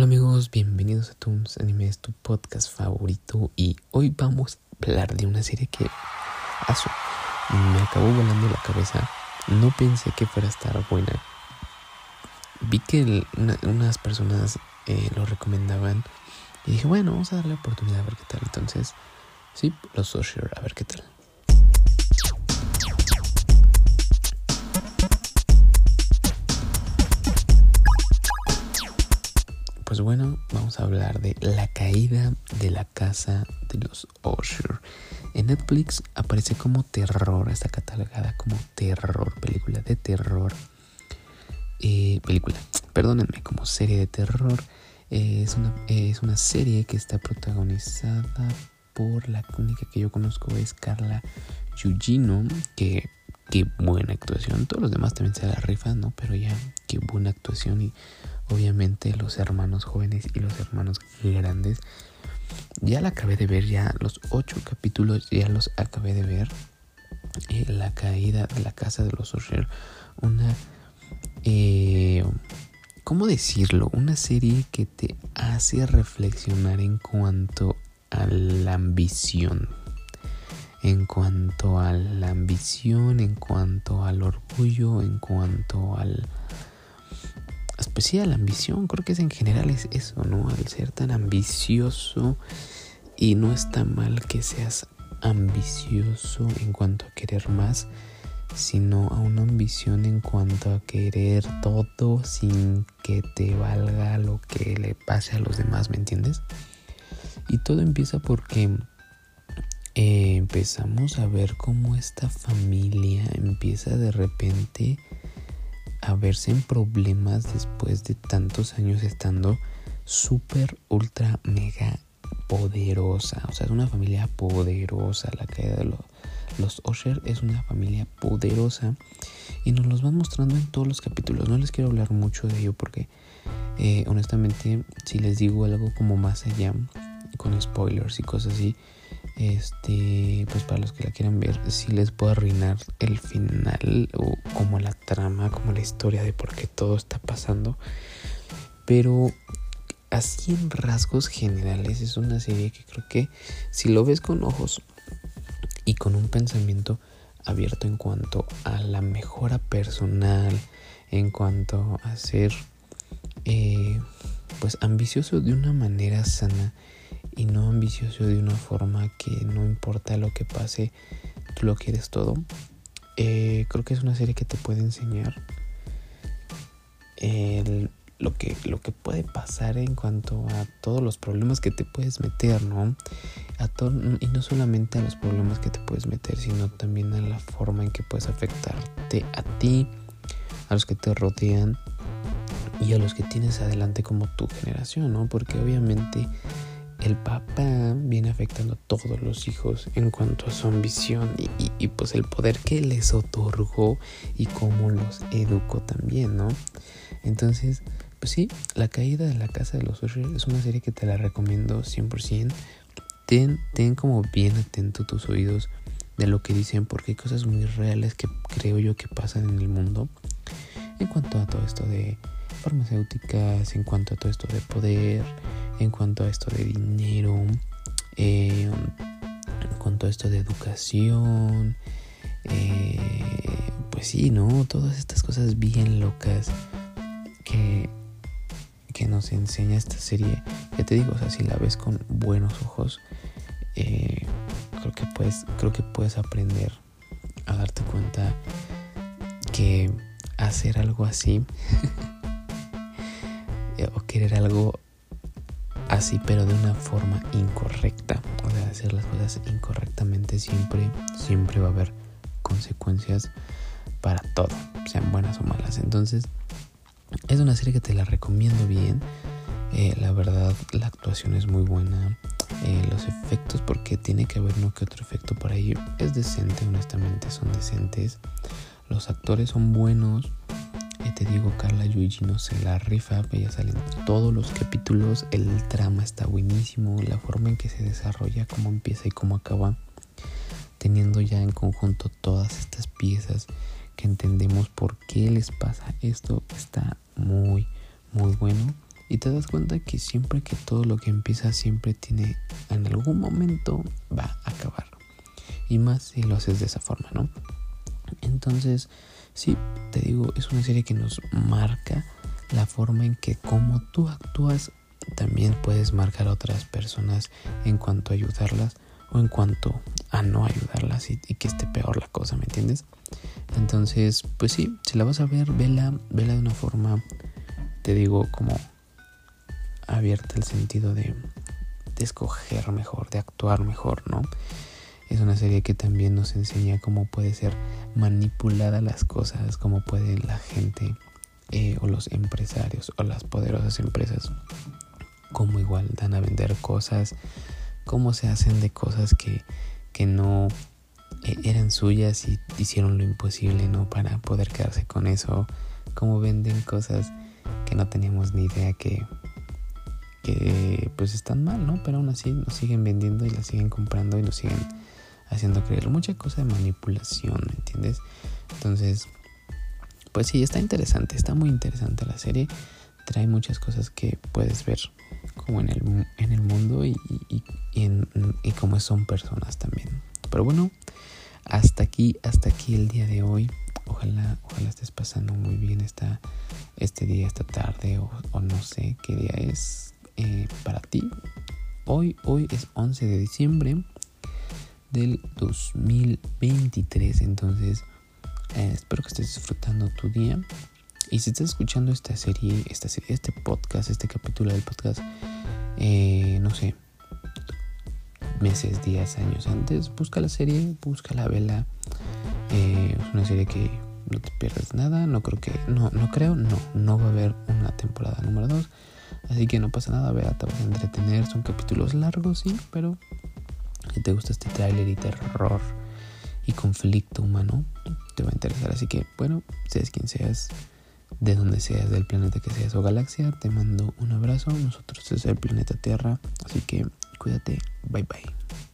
Hola amigos, bienvenidos a Toons Anime, tu podcast favorito y hoy vamos a hablar de una serie que me acabó volando la cabeza. No pensé que fuera a estar buena. Vi que unas personas eh, lo recomendaban y dije, bueno, vamos a darle la oportunidad a ver qué tal. Entonces, sí, los Social, a ver qué tal. Pues bueno, vamos a hablar de La caída de la casa de los Usher. En Netflix aparece como terror, está catalogada como terror, película de terror. Eh, película, perdónenme, como serie de terror. Eh, es, una, es una serie que está protagonizada por la única que yo conozco es Carla Yugino, que qué buena actuación. Todos los demás también se la rifan, ¿no? Pero ya, qué buena actuación. Y obviamente los hermanos jóvenes y los hermanos grandes. Ya la acabé de ver, ya los ocho capítulos ya los acabé de ver. Eh, la caída de la casa de los Usher. Una... Eh, ¿Cómo decirlo? Una serie que te hace reflexionar en cuanto a la ambición en cuanto a la ambición, en cuanto al orgullo, en cuanto al... Especial la ambición, creo que es en general es eso, ¿no? Al ser tan ambicioso y no está mal que seas ambicioso en cuanto a querer más, sino a una ambición en cuanto a querer todo sin que te valga lo que le pase a los demás, ¿me entiendes? Y todo empieza porque eh, empezamos a ver cómo esta familia empieza de repente a verse en problemas después de tantos años estando súper, ultra, mega poderosa. O sea, es una familia poderosa. La caída de los, los Osher es una familia poderosa. Y nos los van mostrando en todos los capítulos. No les quiero hablar mucho de ello porque, eh, honestamente, si les digo algo como más allá, con spoilers y cosas así, este, pues para los que la quieran ver, si les puedo arruinar el final o como la trama, como la historia de por qué todo está pasando. Pero así en rasgos generales es una serie que creo que si lo ves con ojos y con un pensamiento abierto en cuanto a la mejora personal, en cuanto a ser eh, pues ambicioso de una manera sana y no ambicioso de una forma que no importa lo que pase, tú lo quieres todo. Eh, creo que es una serie que te puede enseñar lo, que, lo que puede pasar en cuanto a todos los problemas que te puedes meter, ¿no? A y no solamente a los problemas que te puedes meter, sino también a la forma en que puedes afectarte a ti, a los que te rodean y a los que tienes adelante como tu generación, ¿no? Porque obviamente el papá viene afectando a todos los hijos en cuanto a su ambición y, pues el poder que les otorgó y cómo los educó también, ¿no? Entonces, pues sí, La caída de la casa de los Usher es una serie que te la recomiendo 100%. Ten, ten como bien atento tus oídos de lo que dicen porque hay cosas muy reales que creo yo que pasan en el mundo en cuanto a todo esto de farmacéuticas, en cuanto a todo esto de poder, en cuanto a esto de dinero, eh, en cuanto a esto de educación, eh, pues sí, ¿no? Todas estas cosas bien locas que, que nos enseña esta serie. Ya te digo, o sea, si la ves con buenos ojos, eh, creo que puedes, creo que puedes aprender a darte cuenta que hacer algo así o querer algo así, pero de una forma incorrecta. O sea, hacer las cosas incorrectamente siempre, siempre va a haber consecuencias para todo, sean buenas o malas. Entonces, es una serie que te la recomiendo bien. Eh, la verdad, la actuación es muy buena. Eh, los efectos, porque tiene que haber uno que otro efecto por ahí, es decente, honestamente, son decentes. Los actores son buenos te digo, Carla Yuichi no se la rifa, ella sale en todos los capítulos, el trama está buenísimo, la forma en que se desarrolla, cómo empieza y cómo acaba, teniendo ya en conjunto todas estas piezas que entendemos por qué les pasa esto, está muy, muy bueno. Y te das cuenta que siempre que todo lo que empieza siempre tiene, en algún momento va a acabar. Y más si lo haces de esa forma, ¿no? Entonces, sí, te digo, es una serie que nos marca la forma en que como tú actúas, también puedes marcar a otras personas en cuanto a ayudarlas o en cuanto a no ayudarlas y, que esté peor la cosa, ¿me entiendes? Entonces, pues sí, si la vas a ver, vela, vela de una forma, te digo, como abierta el sentido de, de escoger mejor, de actuar mejor, ¿no? Es una serie que también nos enseña cómo puede ser manipulada las cosas, cómo puede la gente eh, o los empresarios o las poderosas empresas, cómo igual dan a vender cosas, cómo se hacen de cosas que, que no eh, eran suyas y hicieron lo imposible no para poder quedarse con eso, cómo venden cosas que no teníamos ni idea que que pues están mal, ¿no? Pero aún así nos siguen vendiendo y las siguen comprando y nos siguen haciendo creer mucha cosa de manipulación, ¿me entiendes? Entonces, pues sí, está interesante, está muy interesante la serie. Trae muchas cosas que puedes ver como en el, en el mundo y, y, y, son personas también. Pero bueno, hasta aquí, hasta aquí el día de hoy. Ojalá, ojalá estés pasando muy bien esta, este día, esta tarde o, o no sé qué día es eh, para ti. Hoy, hoy es 11 de diciembre del 2023. Entonces, eh, espero que estés disfrutando tu día. Y si estás escuchando esta serie, esta serie, este podcast, este capítulo del podcast, eh, no sé, meses, días, años antes, busca la serie, busca la vela. Eh, es una serie que no te pierdas nada. No creo que, no, no creo, no, no va a haber una temporada número 2. Así que no pasa nada, vea, te vas a entretener. Son capítulos largos, sí, pero si te gusta este tráiler y terror y conflicto humano, te va a interesar. Así que, bueno, seas quien seas, de donde seas, del planeta que seas o galaxia, te mando un abrazo. Nosotros es el planeta Tierra. Así que cuídate. Bye bye.